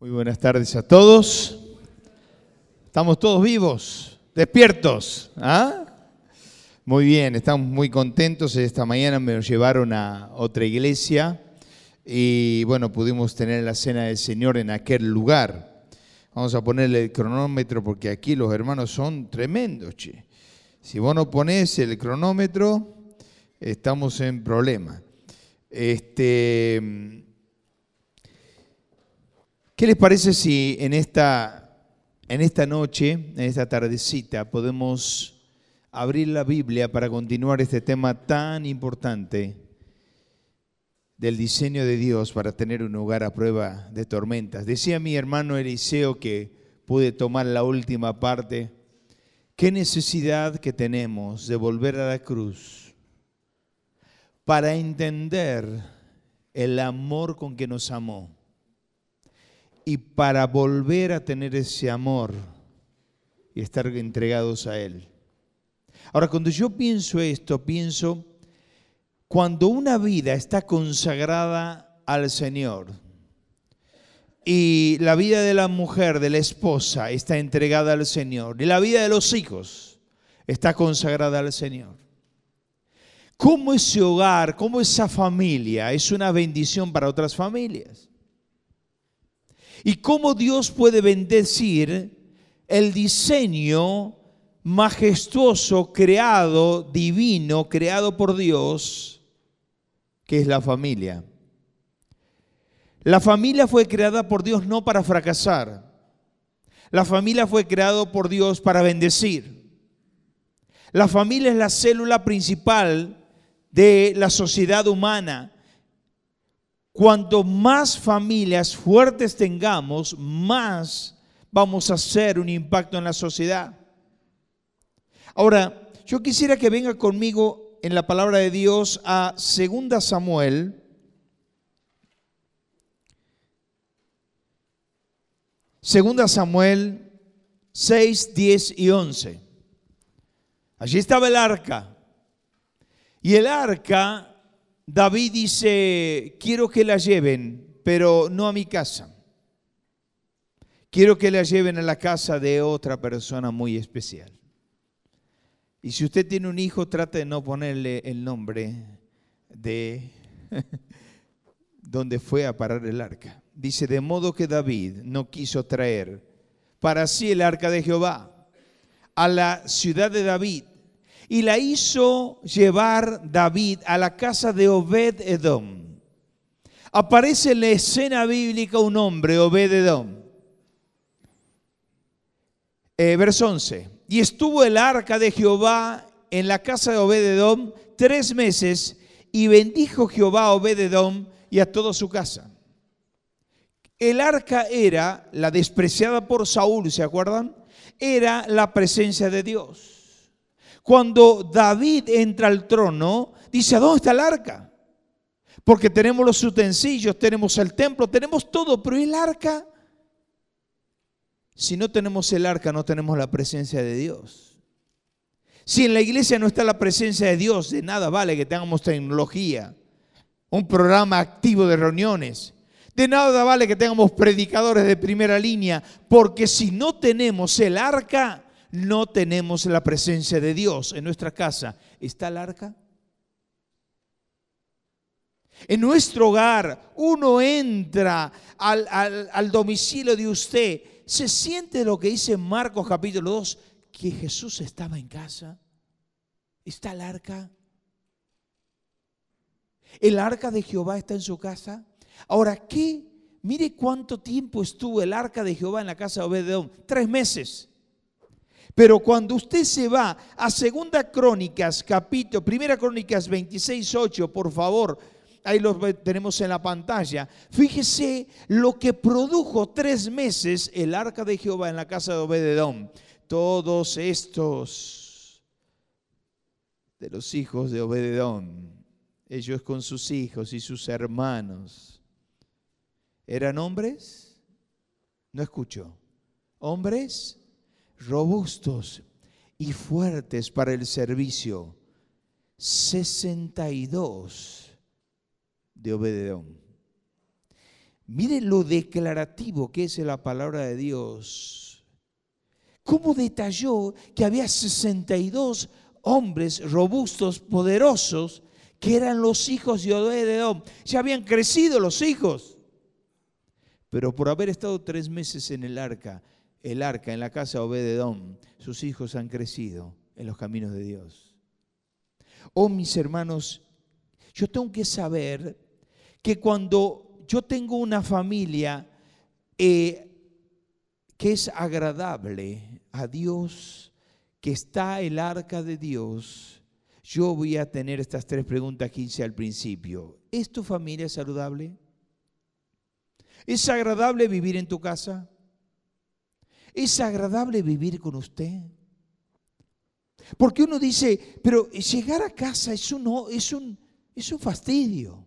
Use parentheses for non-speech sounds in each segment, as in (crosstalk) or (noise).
Muy buenas tardes a todos. Estamos todos vivos, despiertos. ¿ah? Muy bien, estamos muy contentos. Esta mañana me llevaron a otra iglesia y bueno, pudimos tener la cena del Señor en aquel lugar. Vamos a ponerle el cronómetro porque aquí los hermanos son tremendos. Che. Si vos no pones el cronómetro, estamos en problema. Este, ¿Qué les parece si en esta, en esta noche, en esta tardecita, podemos abrir la Biblia para continuar este tema tan importante del diseño de Dios para tener un hogar a prueba de tormentas? Decía mi hermano Eliseo que pude tomar la última parte. ¿Qué necesidad que tenemos de volver a la cruz para entender el amor con que nos amó? Y para volver a tener ese amor y estar entregados a Él. Ahora, cuando yo pienso esto, pienso, cuando una vida está consagrada al Señor y la vida de la mujer, de la esposa, está entregada al Señor y la vida de los hijos está consagrada al Señor. ¿Cómo ese hogar, cómo esa familia es una bendición para otras familias? Y cómo Dios puede bendecir el diseño majestuoso, creado, divino, creado por Dios, que es la familia. La familia fue creada por Dios no para fracasar. La familia fue creada por Dios para bendecir. La familia es la célula principal de la sociedad humana Cuanto más familias fuertes tengamos, más vamos a hacer un impacto en la sociedad. Ahora, yo quisiera que venga conmigo en la palabra de Dios a 2 Samuel. Segunda Samuel 6, 10 y 11. Allí estaba el arca. Y el arca David dice, quiero que la lleven, pero no a mi casa. Quiero que la lleven a la casa de otra persona muy especial. Y si usted tiene un hijo, trate de no ponerle el nombre de (laughs) donde fue a parar el arca. Dice, de modo que David no quiso traer para sí el arca de Jehová a la ciudad de David, y la hizo llevar David a la casa de Obed Edom. Aparece en la escena bíblica un hombre, Obed Edom. Eh, verso 11. Y estuvo el arca de Jehová en la casa de Obed Edom tres meses y bendijo Jehová a Obed Edom y a toda su casa. El arca era la despreciada por Saúl, ¿se acuerdan? Era la presencia de Dios. Cuando David entra al trono, dice, ¿a dónde está el arca? Porque tenemos los utensilios, tenemos el templo, tenemos todo, pero el arca? Si no tenemos el arca, no tenemos la presencia de Dios. Si en la iglesia no está la presencia de Dios, de nada vale que tengamos tecnología, un programa activo de reuniones. De nada vale que tengamos predicadores de primera línea, porque si no tenemos el arca, no tenemos la presencia de Dios en nuestra casa. ¿Está el arca? En nuestro hogar uno entra al, domicilio de usted, se siente lo que dice Marcos capítulo 2, que Jesús estaba en casa. ¿Está el arca? ¿El arca de Jehová está en su casa? Ahora, ¿qué? Mire cuánto tiempo estuvo el arca de Jehová en la casa de Obededón. Tres meses. Pero cuando usted se va a Segunda Crónicas, capítulo, Primera Crónicas 26, 8, por favor, ahí lo tenemos en la pantalla, fíjese lo que produjo tres meses el arca de Jehová en la casa de Obededón. Todos estos de los hijos de Obededón, ellos con sus hijos y sus hermanos, ¿eran hombres? No escucho. ¿Hombres? Robustos y fuertes para el servicio. 62 de Obededón. Mire lo declarativo que es la palabra de Dios. Cómo detalló que había 62 hombres robustos, poderosos, que eran los hijos de Obededón. Ya habían crecido los hijos. Pero por haber estado tres meses en el arca, el arca en la casa de Obededón, sus hijos han crecido en los caminos de Dios. Oh, mis hermanos, yo tengo que saber que cuando yo tengo una familia eh, que es agradable a Dios, que está el arca de Dios, yo voy a tener estas tres preguntas que hice al principio. ¿Es tu familia saludable? ¿Es agradable vivir en tu casa? ¿Es agradable vivir con usted? Porque uno dice, pero llegar a casa es un, es un, es un fastidio.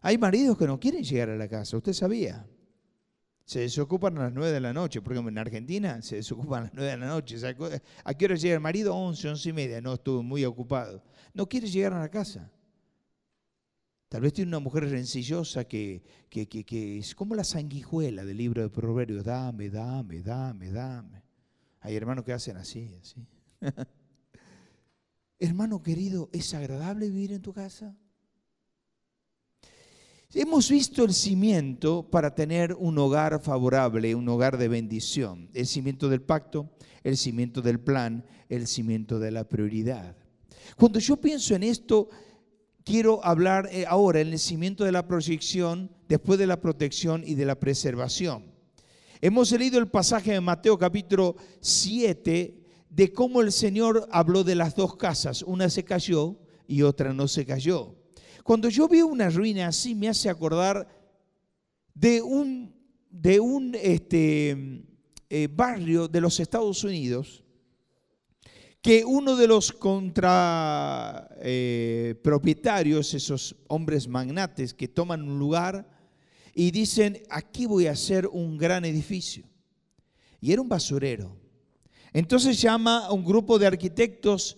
Hay maridos que no quieren llegar a la casa, usted sabía. Se desocupan a las 9 de la noche, porque en Argentina se desocupan a las 9 de la noche. ¿A qué hora llega el marido? 11, 11 y media. No, estuvo muy ocupado. No quiere llegar a la casa. Tal vez tiene una mujer rencillosa que, que, que, es como la sanguijuela del libro de Proverbios. Dame, dame, dame, dame. Hay hermanos que hacen así, así. (laughs) Hermano querido, ¿es agradable vivir en tu casa? Hemos visto el cimiento para tener un hogar favorable, un hogar de bendición. El cimiento del pacto, el cimiento del plan, el cimiento de la prioridad. Cuando yo pienso en esto, quiero hablar eh, ahora el cimiento de la proyección, después de la protección y de la preservación. Hemos leído el pasaje de Mateo capítulo 7 de cómo el Señor habló de las dos casas, una se cayó y otra no se cayó. Cuando yo veo una ruina así, me hace acordar de un, de un este, eh, barrio de los Estados Unidos que uno de los contra eh, esos hombres magnates que toman un lugar y dicen, aquí voy a hacer un gran edificio. Y era un basurero. Entonces llama a un grupo de arquitectos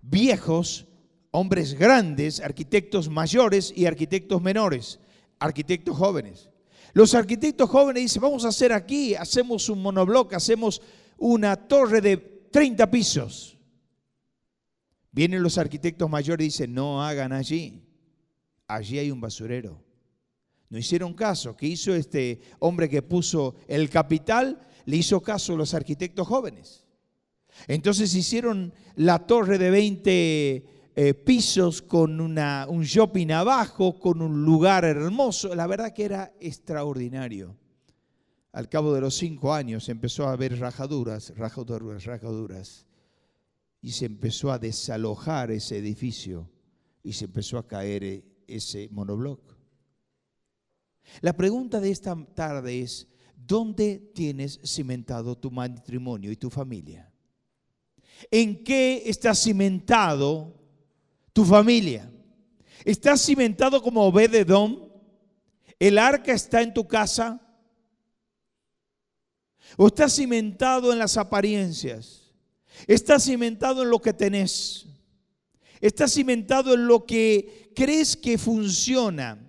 viejos hombres grandes, arquitectos mayores y arquitectos menores, arquitectos jóvenes. Los arquitectos jóvenes dicen, vamos a hacer aquí, hacemos un monobloc, hacemos una torre de 30 pisos. Vienen los arquitectos mayores y dicen, no hagan allí, allí hay un basurero. No hicieron caso. ¿Qué hizo este hombre que puso el capital? Le hizo caso a los arquitectos jóvenes. Entonces hicieron la torre de 20 eh, pisos con una, un shopping abajo, con un lugar hermoso. La verdad que era extraordinario. Al cabo de los cinco años empezó a haber rajaduras, rajaduras, rajaduras. Y se empezó a desalojar ese edificio y se empezó a caer eh, ese monobloc. La pregunta de esta tarde es, ¿dónde tienes cimentado tu matrimonio y tu familia? ¿En qué está cimentado tu familia. ¿Estás cimentado como Obededón? ¿El arca está en tu casa? ¿O estás cimentado en las apariencias? ¿Estás cimentado en lo que tenés? ¿Estás cimentado en lo que crees que funciona?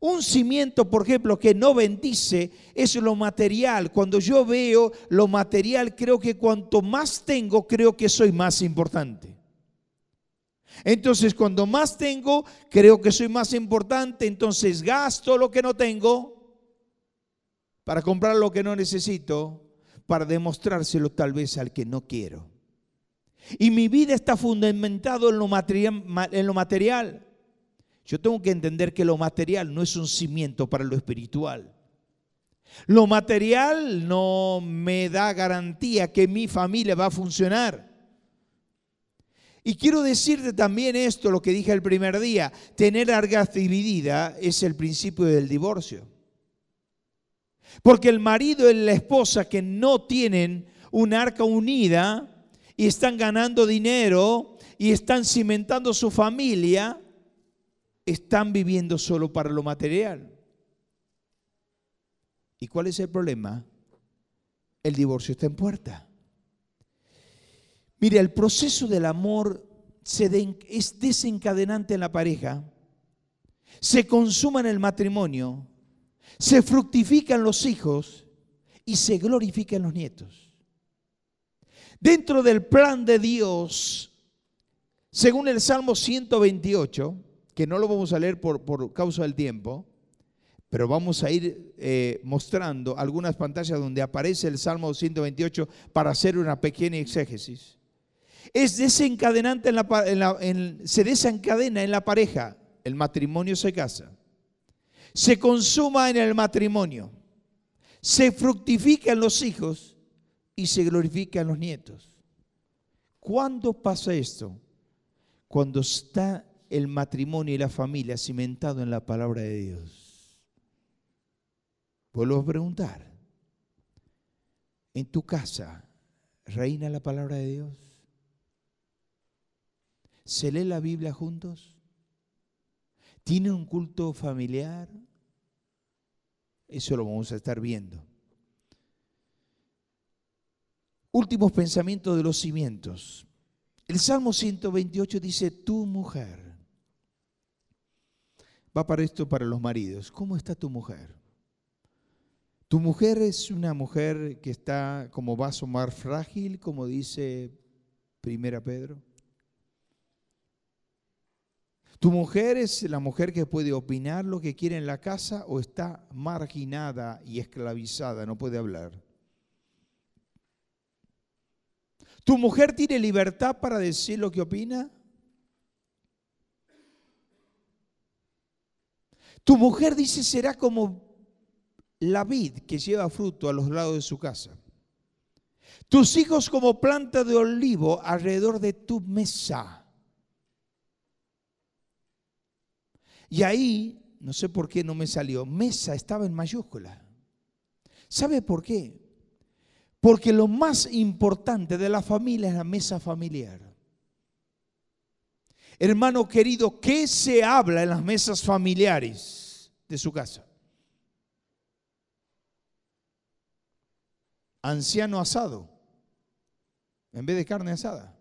Un cimiento, por ejemplo, que no bendice es lo material. Cuando yo veo lo material, creo que cuanto más tengo, creo que soy más importante. Entonces, cuando más tengo, creo que soy más importante, entonces gasto lo que no tengo para comprar lo que no necesito, para demostrárselo tal vez al que no quiero. Y mi vida está fundamentado en lo material. Yo tengo que entender que lo material no es un cimiento para lo espiritual. Lo material no me da garantía que mi familia va a funcionar. Y quiero decirte también esto, lo que dije el primer día, tener argas dividida es el principio del divorcio. Porque el marido y la esposa que no tienen un arca unida y están ganando dinero y están cimentando su familia, están viviendo solo para lo material. ¿Y cuál es el problema? El divorcio está en puerta. Mire, el proceso del amor es desencadenante en la pareja, se consuma en el matrimonio se fructifican los hijos y se glorifican los nietos. Dentro del plan de Dios, según el Salmo 128, que no lo vamos a leer por, por causa del tiempo, pero vamos a ir eh, mostrando algunas pantallas donde aparece el Salmo 128 para hacer una pequeña exégesis. Es desencadenante en la, se desencadena en la pareja, el matrimonio se casa, se consuma en el matrimonio, se fructifica en los hijos y se glorifica en los nietos. ¿Cuándo pasa esto? Cuando está el matrimonio y la familia cimentado en la palabra de Dios. Vuelvo a preguntar, ¿en tu casa reina la palabra de Dios? ¿Se lee la Biblia juntos? ¿Tiene un culto familiar? Eso lo vamos a estar viendo. Últimos pensamientos de los cimientos. El Salmo 128 dice, tu mujer. Va para esto para los maridos. ¿Cómo está tu mujer? Tu mujer es una mujer que está como vaso más frágil, como dice Primera Pedro. Tu mujer es la mujer que puede opinar lo que quiere en la casa o está marginada y esclavizada, no puede hablar. ¿Tu mujer tiene libertad para decir lo que opina? Tu mujer dice será como la vid que lleva fruto a los lados de su casa. Tus hijos como planta de olivo alrededor de tu mesa. Y ahí, no sé por qué no me salió, mesa estaba en mayúscula. ¿Sabe por qué? Porque lo más importante de la familia es la mesa familiar. Hermano querido, ¿qué se habla en las mesas familiares de su casa? anciano asado en vez de carne asada.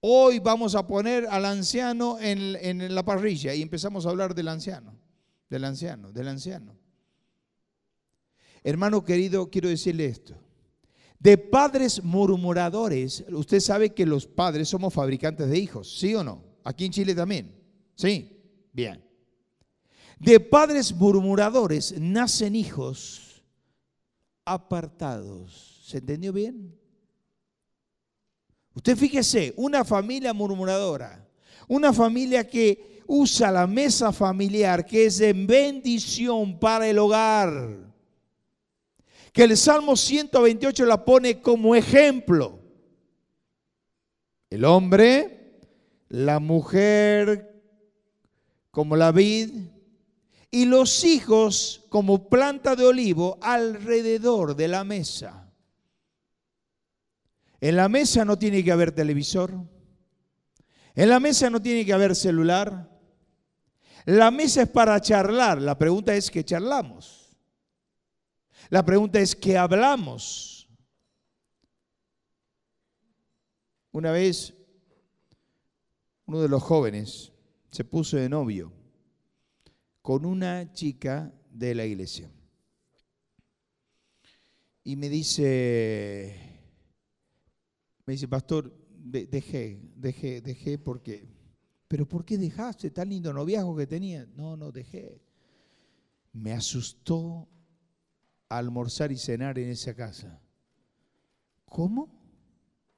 Hoy vamos a poner al anciano en, la parrilla y empezamos a hablar del anciano, del anciano, del anciano. Hermano querido, quiero decirle esto. De padres murmuradores, usted sabe que los padres somos fabricantes de hijos, ¿sí o no? Aquí en Chile también. ¿Sí? Bien. De padres murmuradores nacen hijos apartados. ¿Se entendió bien? Usted fíjese, una familia murmuradora, una familia que usa la mesa familiar, que es en bendición para el hogar, que el Salmo 128 la pone como ejemplo. El hombre, la mujer como la vid, y los hijos como planta de olivo alrededor de la mesa. En la mesa no tiene que haber televisor. En la mesa no tiene que haber celular. La mesa es para charlar. La pregunta es qué charlamos. La pregunta es qué hablamos. Una vez uno de los jóvenes se puso de novio con una chica de la iglesia. Y me dice, me dice, pastor, dejé, dejé, dejé porque, pero ¿por qué dejaste tan lindo noviazgo que tenía? No, no, dejé. Me asustó almorzar y cenar en esa casa. ¿Cómo?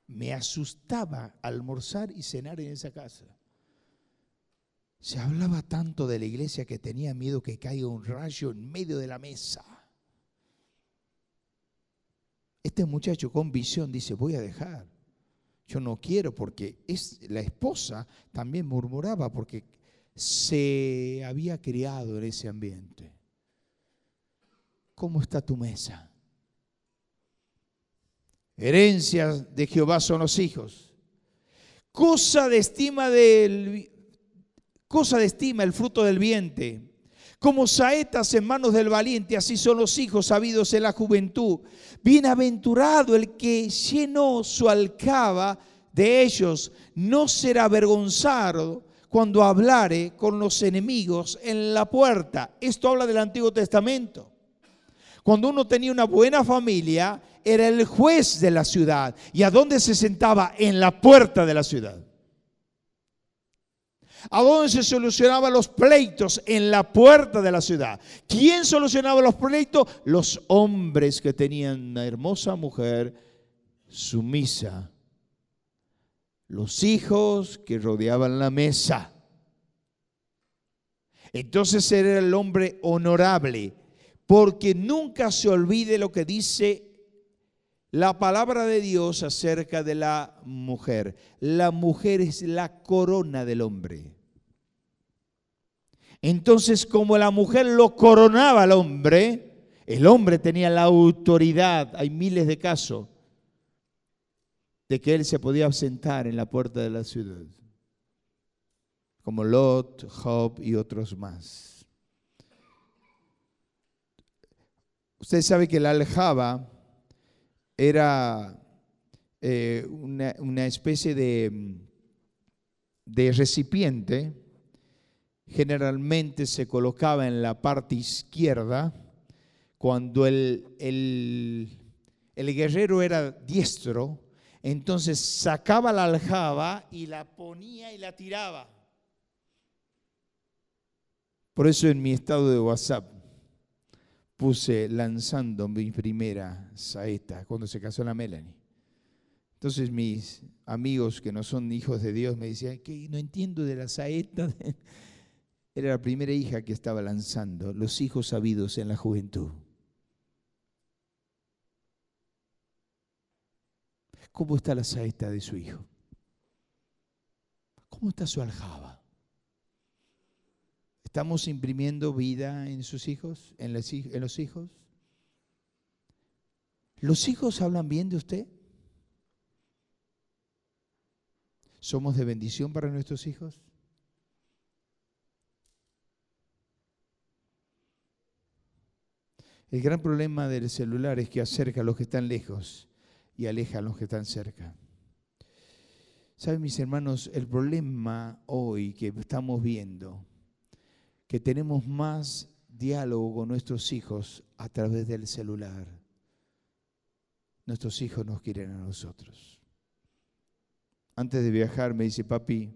Me asustaba almorzar y cenar en esa casa. Se hablaba tanto de la iglesia que tenía miedo que caiga un rayo en medio de la mesa. Este muchacho con visión dice, voy a dejar. Yo no quiero porque es, la esposa también murmuraba porque se había criado en ese ambiente. ¿Cómo está tu mesa? Herencias de Jehová son los hijos. Cosa de estima del cosa de estima el fruto del vientre. Como saetas en manos del valiente, así son los hijos sabidos en la juventud. Bienaventurado el que llenó su alcaba de ellos, no será avergonzado cuando hablare con los enemigos en la puerta. Esto habla del Antiguo Testamento. Cuando uno tenía una buena familia, era el juez de la ciudad. ¿Y a dónde se sentaba? En la puerta de la ciudad. ¿A dónde se solucionaban los pleitos? En la puerta de la ciudad. ¿Quién solucionaba los pleitos? Los hombres que tenían una hermosa mujer sumisa. Los hijos que rodeaban la mesa. Entonces era el hombre honorable, porque nunca se olvide lo que dice la palabra de Dios acerca de la mujer. La mujer es la corona del hombre. Entonces, como la mujer lo coronaba al hombre, el hombre tenía la autoridad. Hay miles de casos de que él se podía sentar en la puerta de la ciudad, como Lot, Job y otros más. Usted sabe que la aljaba era eh, una, especie de, recipiente, generalmente se colocaba en la parte izquierda, cuando el, el guerrero era diestro, entonces sacaba la aljaba y la ponía y la tiraba. Por eso en mi estado de WhatsApp puse lanzando mi primera saeta cuando se casó la Melanie. Entonces mis amigos que no son hijos de Dios me decían, que no entiendo de la saeta. (laughs) Era la primera hija que estaba lanzando, los hijos sabidos en la juventud. ¿Cómo está la saeta de su hijo? ¿Cómo está su aljaba? ¿Estamos imprimiendo vida en sus hijos, en, los hijos? ¿Los hijos hablan bien de usted? ¿Somos de bendición para nuestros hijos? El gran problema del celular es que acerca a los que están lejos y aleja a los que están cerca. ¿Saben, mis hermanos? El problema hoy que estamos viendo que tenemos más diálogo con nuestros hijos a través del celular. Nuestros hijos nos quieren a nosotros. Antes de viajar me dice, papi,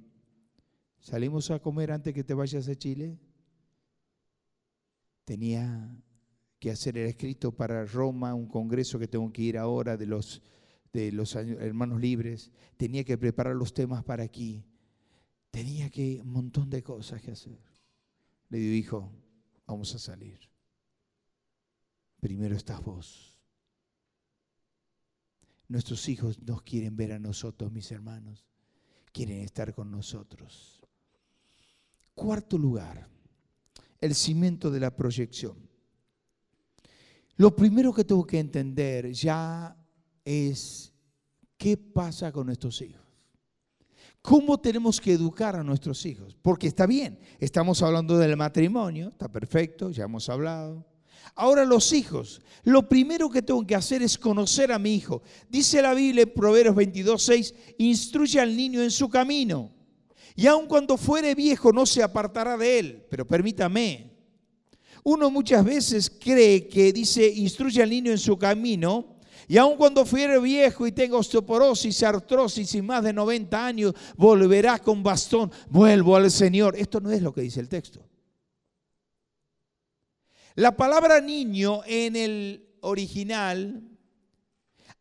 ¿salimos a comer antes que te vayas a Chile? Tenía que hacer el escrito para Roma, un congreso que tengo que ir ahora de los, de los hermanos libres. Tenía que preparar los temas para aquí. Tenía que un montón de cosas que hacer. Le digo, hijo, vamos a salir. Primero estás vos. Nuestros hijos nos quieren ver a nosotros, mis hermanos. Quieren estar con nosotros. Cuarto lugar, el cimiento de la proyección. Lo primero que tengo que entender ya es qué pasa con nuestros hijos. ¿Cómo tenemos que educar a nuestros hijos? Porque está bien, estamos hablando del matrimonio, está perfecto, ya hemos hablado. Ahora los hijos, lo primero que tengo que hacer es conocer a mi hijo. Dice la Biblia en Proverbios 22, 6, instruye al niño en su camino. Y aun cuando fuere viejo no se apartará de él. Pero permítame, uno muchas veces cree que dice instruye al niño en su camino y aun cuando fuere viejo y tenga osteoporosis, artrosis y más de 90 años, volverá con bastón, vuelvo al Señor. Esto no es lo que dice el texto. La palabra niño en el original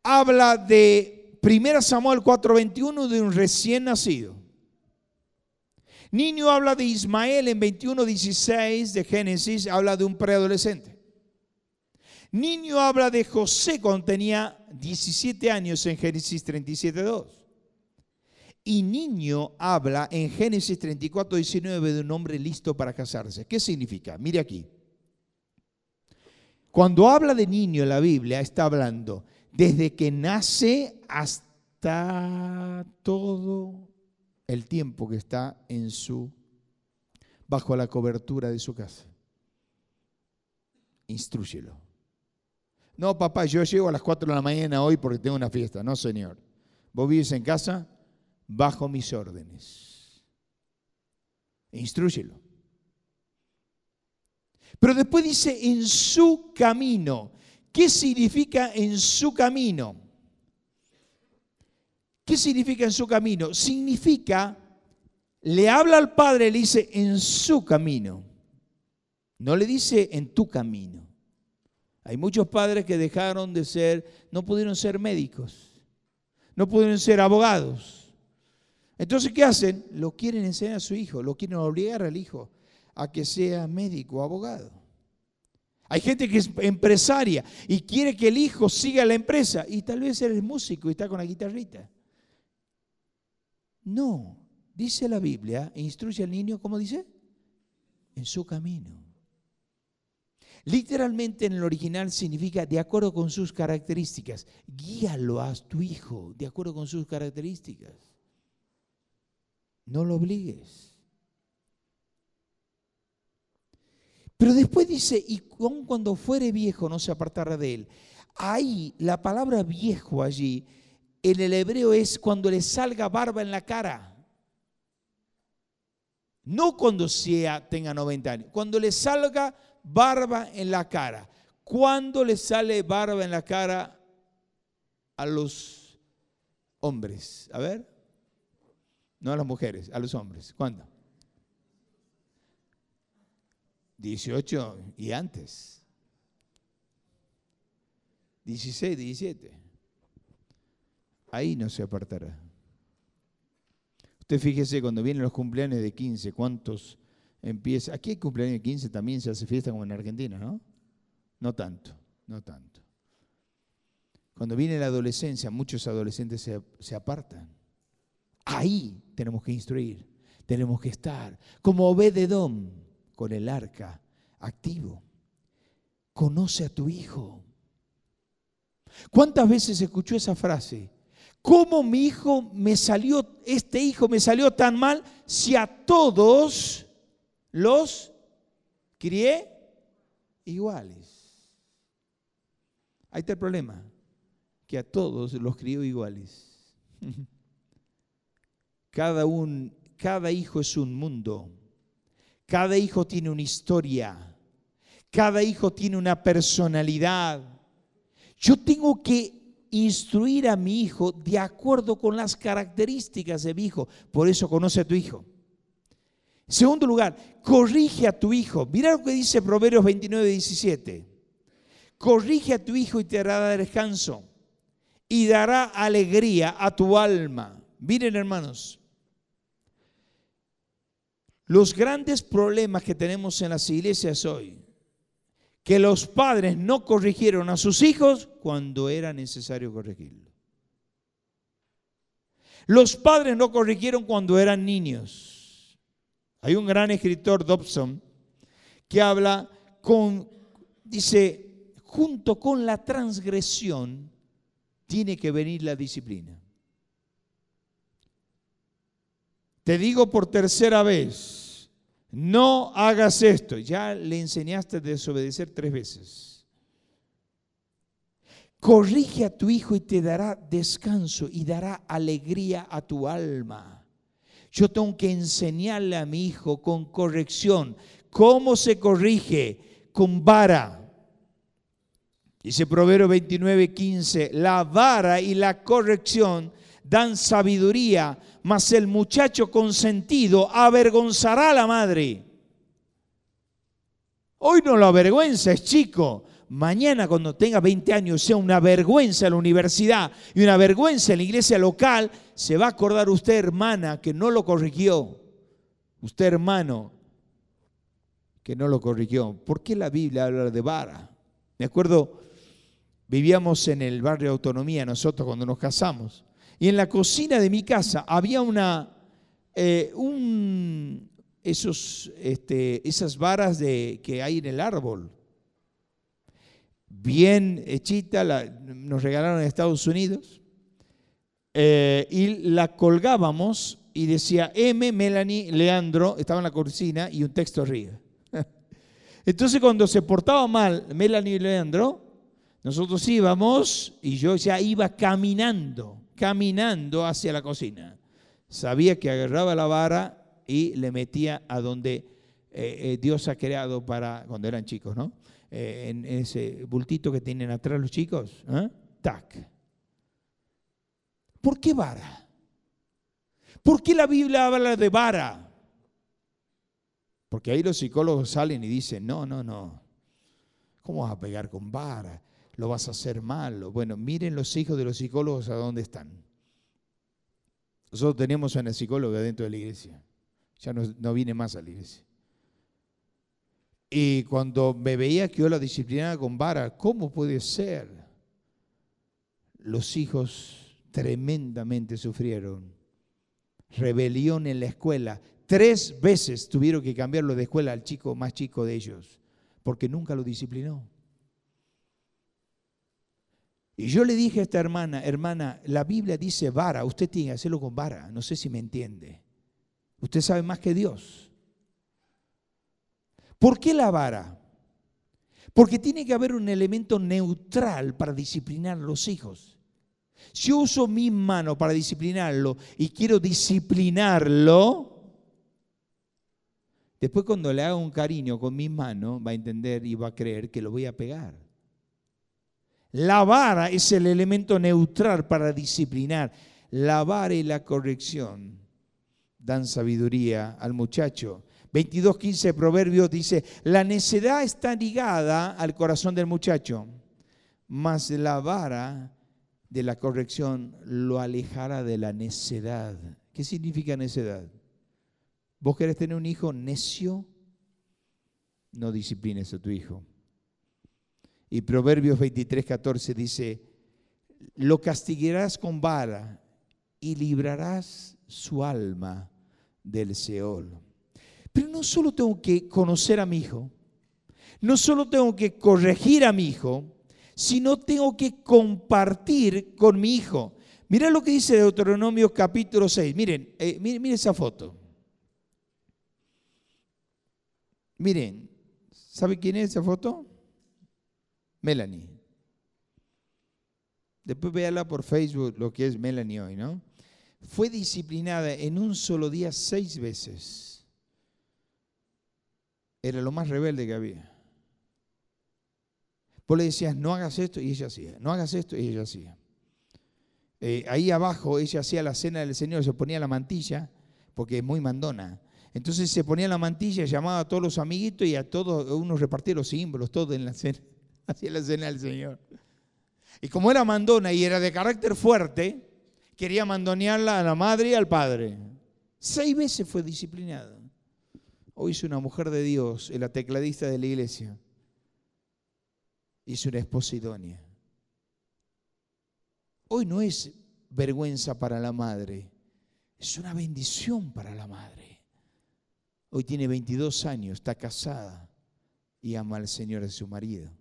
habla de 1 Samuel 4:21 de un recién nacido. Niño habla de Ismael en 21:16 de Génesis, habla de un preadolescente. Niño habla de José cuando tenía 17 años en Génesis 37.2. Y niño habla en Génesis 34.19 de un hombre listo para casarse. ¿Qué significa? Mire aquí. Cuando habla de niño en la Biblia, está hablando desde que nace hasta todo el tiempo que está en su bajo la cobertura de su casa. Instrúyelo. No, papá, yo llego a las 4 de la mañana hoy porque tengo una fiesta. No, señor. Vos vives en casa bajo mis órdenes. instruyelo. Pero después dice en su camino. ¿Qué significa en su camino? ¿Qué significa en su camino? Significa, le habla al Padre, le dice en su camino. No le dice en tu camino. Hay muchos padres que dejaron de ser, no pudieron ser médicos, no pudieron ser abogados. Entonces, ¿qué hacen? Lo quieren enseñar a su hijo, lo quieren obligar al hijo a que sea médico o abogado. Hay gente que es empresaria y quiere que el hijo siga la empresa y tal vez él es músico y está con la guitarrita. No, dice la Biblia, instruye al niño, ¿cómo dice? En su camino. Literalmente en el original significa de acuerdo con sus características. Guíalo a tu hijo de acuerdo con sus características. No lo obligues. Pero después dice, y cuando fuere viejo no se apartará de él. Ahí, la palabra viejo allí, en el hebreo es cuando le salga barba en la cara. No cuando sea, tenga 90 años, cuando le salga barba en la cara. ¿Cuándo le sale barba en la cara a los hombres? A ver. No a las mujeres, a los hombres. ¿Cuándo? 18 y antes. 16, 17. Ahí no se apartará. Usted fíjese cuando vienen los cumpleaños de 15, ¿cuántos empieza. Aquí hay cumpleaños de 15 también se hace fiesta como en Argentina, ¿no? No tanto, no tanto. Cuando viene la adolescencia, muchos adolescentes se, se apartan. Ahí tenemos que instruir, tenemos que estar, como Obededón, con el arca activo. Conoce a tu hijo. ¿Cuántas veces escuchó esa frase? ¿Cómo mi hijo me salió, este hijo me salió tan mal si a todos los crié iguales. Ahí está el problema, que a todos los crió iguales. (laughs) Cada, un, cada hijo es un mundo, cada hijo tiene una historia, cada hijo tiene una personalidad. Yo tengo que instruir a mi hijo de acuerdo con las características de mi hijo. Por eso conoce a tu hijo. Segundo lugar, corrige a tu hijo. Mira lo que dice Proverbios 29, 17. Corrige a tu hijo y te hará descanso y dará alegría a tu alma. Miren hermanos, los grandes problemas que tenemos en las iglesias hoy, que los padres no corrigieron a sus hijos cuando era necesario corregirlo. Los padres no corrigieron cuando eran niños. Hay un gran escritor, Dobson, que habla con, dice, junto con la transgresión tiene que venir la disciplina. Te digo por tercera vez, no hagas esto. Ya le enseñaste a desobedecer tres veces. Corrige a tu hijo y te dará descanso y dará alegría a tu alma. Yo tengo que enseñarle a mi hijo con corrección. ¿Cómo se corrige? Con vara. Dice Proverbio 29, 15, la vara y la corrección dan sabiduría, mas el muchacho consentido avergonzará a la madre. Hoy no lo avergüenza, es chico. Mañana cuando tenga 20 años sea una vergüenza en la universidad y una vergüenza en la iglesia local, se va a acordar usted, hermana, que no lo corrigió. Usted, hermano, que no lo corrigió. ¿Por qué la Biblia habla de vara? Me acuerdo, vivíamos en el barrio Autonomía nosotros cuando nos casamos. Y en la cocina de mi casa había una, eh, esos, este, esas varas de, que hay en el árbol. Bien hechita, nos regalaron en Estados Unidos. Eh, y la colgábamos y decía M, Melanie, Leandro, estaba en la cocina y un texto arriba. (laughs) Entonces cuando se portaba mal Melanie y Leandro, nosotros íbamos y yo ya iba caminando, caminando hacia la cocina. Sabía que agarraba la vara y le metía a donde eh, eh, Dios ha creado para, cuando eran chicos, ¿no? Eh, en ese bultito que tienen atrás los chicos, tac. ¿Por qué vara? ¿Por qué la Biblia habla de vara? Porque ahí los psicólogos salen y dicen, no, no, no, ¿cómo vas a pegar con vara? Lo vas a hacer malo. Bueno, miren los hijos de los psicólogos a dónde están. Nosotros teníamos a una psicóloga dentro de la iglesia. Ya no, no viene más a la iglesia. Y cuando me veía que yo la disciplinaba con vara, ¿cómo puede ser? Los hijos tremendamente sufrieron. Rebelión en la escuela. Tres veces tuvieron que cambiarlo de escuela al chico más chico de ellos, porque nunca lo disciplinó. Y yo le dije a esta hermana, hermana, la Biblia dice vara, usted tiene que hacerlo con vara, no sé si me entiende. Usted sabe más que Dios. ¿Por qué la vara? Porque tiene que haber un elemento neutral para disciplinar a los hijos. Si yo uso mi mano para disciplinarlo y quiero disciplinarlo, después cuando le haga un cariño con mi mano, va a entender y va a creer que lo voy a pegar. La vara es el elemento neutral para disciplinar. La vara y la corrección dan sabiduría al muchacho. 22.15 de Proverbios dice, la necedad está ligada al corazón del muchacho, mas la vara de la corrección lo alejará de la necedad. ¿Qué significa necedad? ¿Vos querés tener un hijo necio? No disciplines a tu hijo. Y Proverbios 23.14 dice, lo castigarás con vara y librarás su alma del Seol. Pero no solo tengo que conocer a mi hijo, no solo tengo que corregir a mi hijo, sino tengo que compartir con mi hijo. Mira lo que dice Deuteronomio capítulo 6. Miren, eh, miren, miren esa foto. Miren, ¿sabe quién es esa foto? Melanie. Después véala por Facebook lo que es Melanie hoy, ¿no? Fue disciplinada en un solo día seis veces era lo más rebelde que había. Vos le decías, no hagas esto, y ella hacía, no hagas esto, y ella hacía. Eh, ahí abajo ella hacía la cena del Señor, se ponía la mantilla, porque es muy mandona. Entonces se ponía la mantilla, llamaba a todos los amiguitos y a todos, unos repartía los símbolos, todo en la cena, (laughs) hacía la cena del Señor. Y como era mandona y era de carácter fuerte, quería mandonearla a la madre y al padre. Seis veces fue disciplinada. Hoy es una mujer de Dios, la tecladista de la iglesia. Es una esposa idónea. Hoy no es vergüenza para la madre, es una bendición para la madre. Hoy tiene 22 años, está casada y ama al Señor de su marido.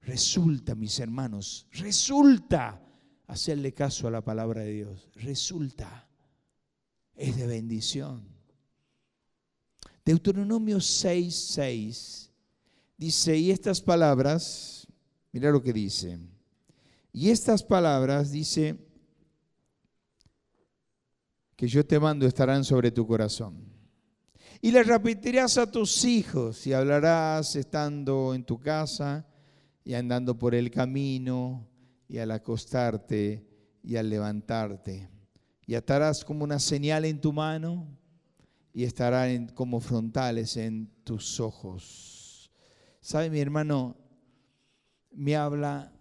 Resulta, mis hermanos, resulta hacerle caso a la palabra de Dios. Resulta es de bendición. Deuteronomio 6, 6 dice, y estas palabras, mira lo que dice, y estas palabras dice, que yo te mando estarán sobre tu corazón. Y las repetirás a tus hijos y hablarás estando en tu casa y andando por el camino y al acostarte y al levantarte y atarás como una señal en tu mano y estarán como frontales en tus ojos. ¿Sabe mi hermano? Me habla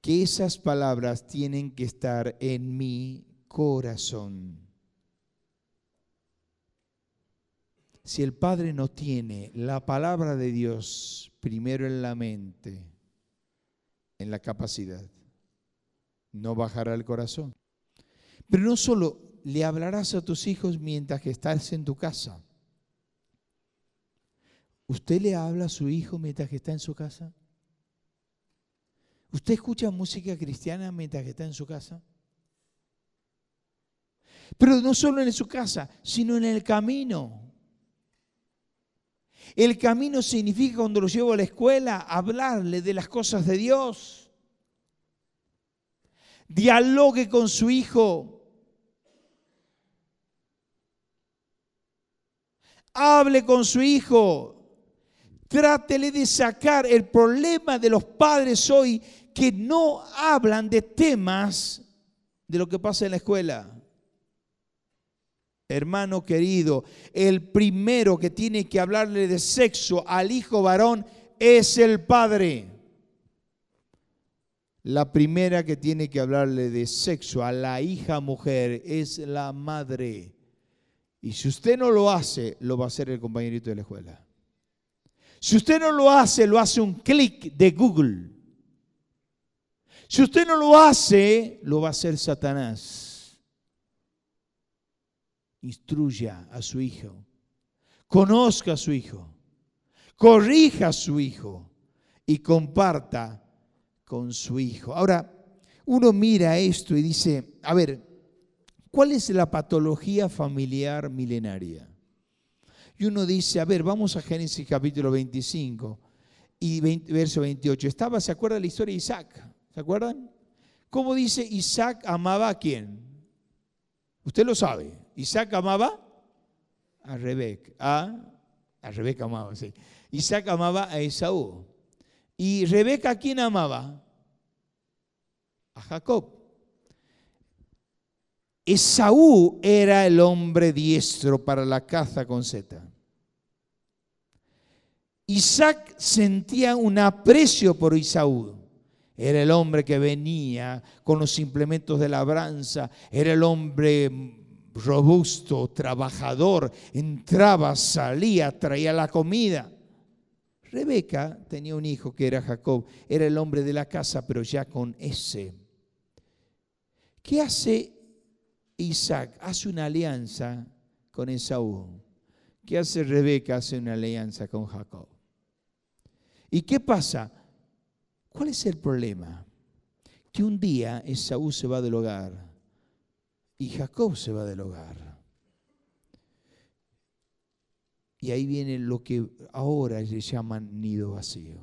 que esas palabras tienen que estar en mi corazón. Si el Padre no tiene la palabra de Dios primero en la mente, en la capacidad, no bajará el corazón. Pero no solo le hablarás a tus hijos mientras que estás en tu casa. ¿Usted le habla a su hijo mientras que está en su casa? ¿Usted escucha música cristiana mientras que está en su casa? Pero no solo en su casa, sino en el camino. El camino significa cuando lo llevo a la escuela, hablarle de las cosas de Dios. Dialogue con su hijo hable con su hijo. Trátele de sacar el problema de los padres hoy que no hablan de temas de lo que pasa en la escuela. Hermano querido, el primero que tiene que hablarle de sexo al hijo varón es el padre. La primera que tiene que hablarle de sexo a la hija mujer es la madre. Y si usted no lo hace, lo va a hacer el compañerito de la escuela. Si usted no lo hace, lo hace un clic de Google. Si usted no lo hace, lo va a hacer Satanás. Instruya a su hijo. Conozca a su hijo. Corrija a su hijo. Y comparta con su hijo. Ahora, uno mira esto y dice, a ver, ¿cuál es la patología familiar milenaria? Y uno dice, a ver, vamos a Génesis capítulo 25 y verso 28. Estaba, ¿se acuerda la historia de Isaac? ¿Se acuerdan? ¿Cómo dice Isaac amaba a quién? Usted lo sabe. Isaac amaba a Rebeca. A, a Rebeca amaba, sí. Isaac amaba a Esaú. ¿Y Rebeca a quién amaba? A Jacob. Esaú era el hombre diestro para la caza con Z. Isaac sentía un aprecio por Esaú. Era el hombre que venía con los implementos de labranza, era el hombre robusto, trabajador, entraba, salía, traía la comida. Rebeca tenía un hijo que era Jacob, era el hombre de la casa, pero ya con ese. ¿Qué hace Isaac? Hace una alianza con Esaú. ¿Qué hace Rebeca? Hace una alianza con Jacob. ¿Y qué pasa? ¿Cuál es el problema? Que un día Esaú se va del hogar y Jacob se va del hogar. Y ahí viene lo que ahora le llaman nido vacío.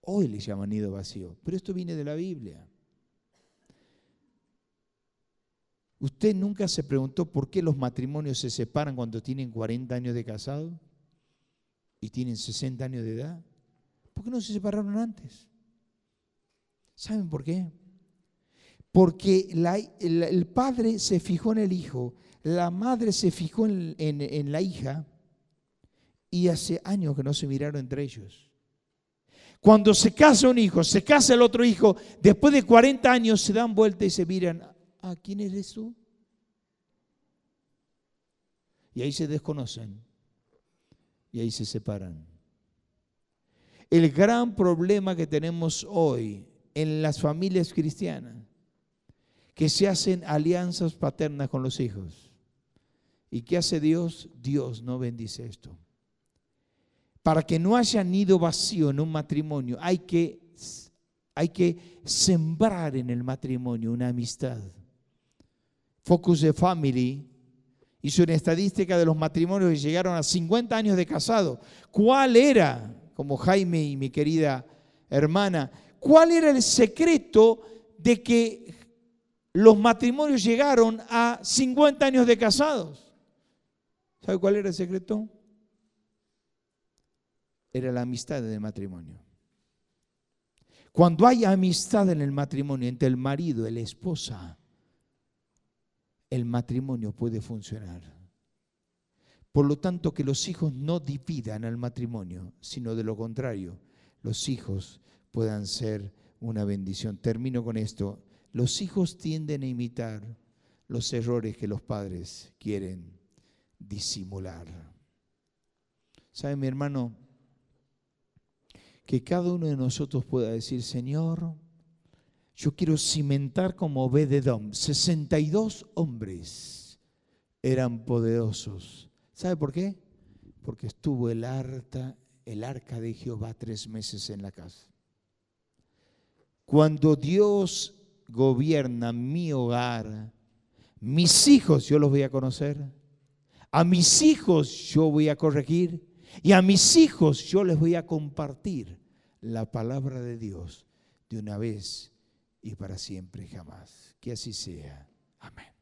Hoy le llaman nido vacío, pero esto viene de la Biblia. ¿Usted nunca se preguntó por qué los matrimonios se separan cuando tienen 40 años de casado y tienen 60 años de edad? ¿Por qué no se separaron antes? ¿Saben por qué? Porque el padre se fijó en el hijo la madre se fijó en, la hija y hace años que no se miraron entre ellos. Cuando se casa un hijo, se casa el otro hijo, después de 40 años se dan vuelta y se miran, ¿a quién eres tú? Y ahí se desconocen y ahí se separan. El gran problema que tenemos hoy en las familias cristianas, que se hacen alianzas paternas con los hijos. ¿Y qué hace Dios? Dios no bendice esto. Para que no haya nido vacío en un matrimonio, hay que, hay que sembrar en el matrimonio una amistad. Focus de Family hizo una estadística de los matrimonios que llegaron a 50 años de casado. ¿Cuál era, como Jaime y mi querida hermana, cuál era el secreto de que los matrimonios llegaron a 50 años de casados? ¿Sabe cuál era el secreto? Era la amistad del matrimonio. Cuando hay amistad en el matrimonio entre el marido y la esposa, el matrimonio puede funcionar. Por lo tanto, que los hijos no dividan al matrimonio, sino de lo contrario, los hijos puedan ser una bendición. Termino con esto. Los hijos tienden a imitar los errores que los padres quieren disimular. ¿Sabe mi hermano? Que cada uno de nosotros pueda decir, Señor, yo quiero cimentar como Obededom. 62 hombres eran poderosos. ¿Sabe por qué? Porque estuvo el, arca, el arca de Jehová tres meses en la casa. Cuando Dios gobierna mi hogar, mis hijos yo los voy a conocer a mis hijos yo voy a corregir y a mis hijos yo les voy a compartir la palabra de Dios de una vez y para siempre jamás. Que así sea. Amén.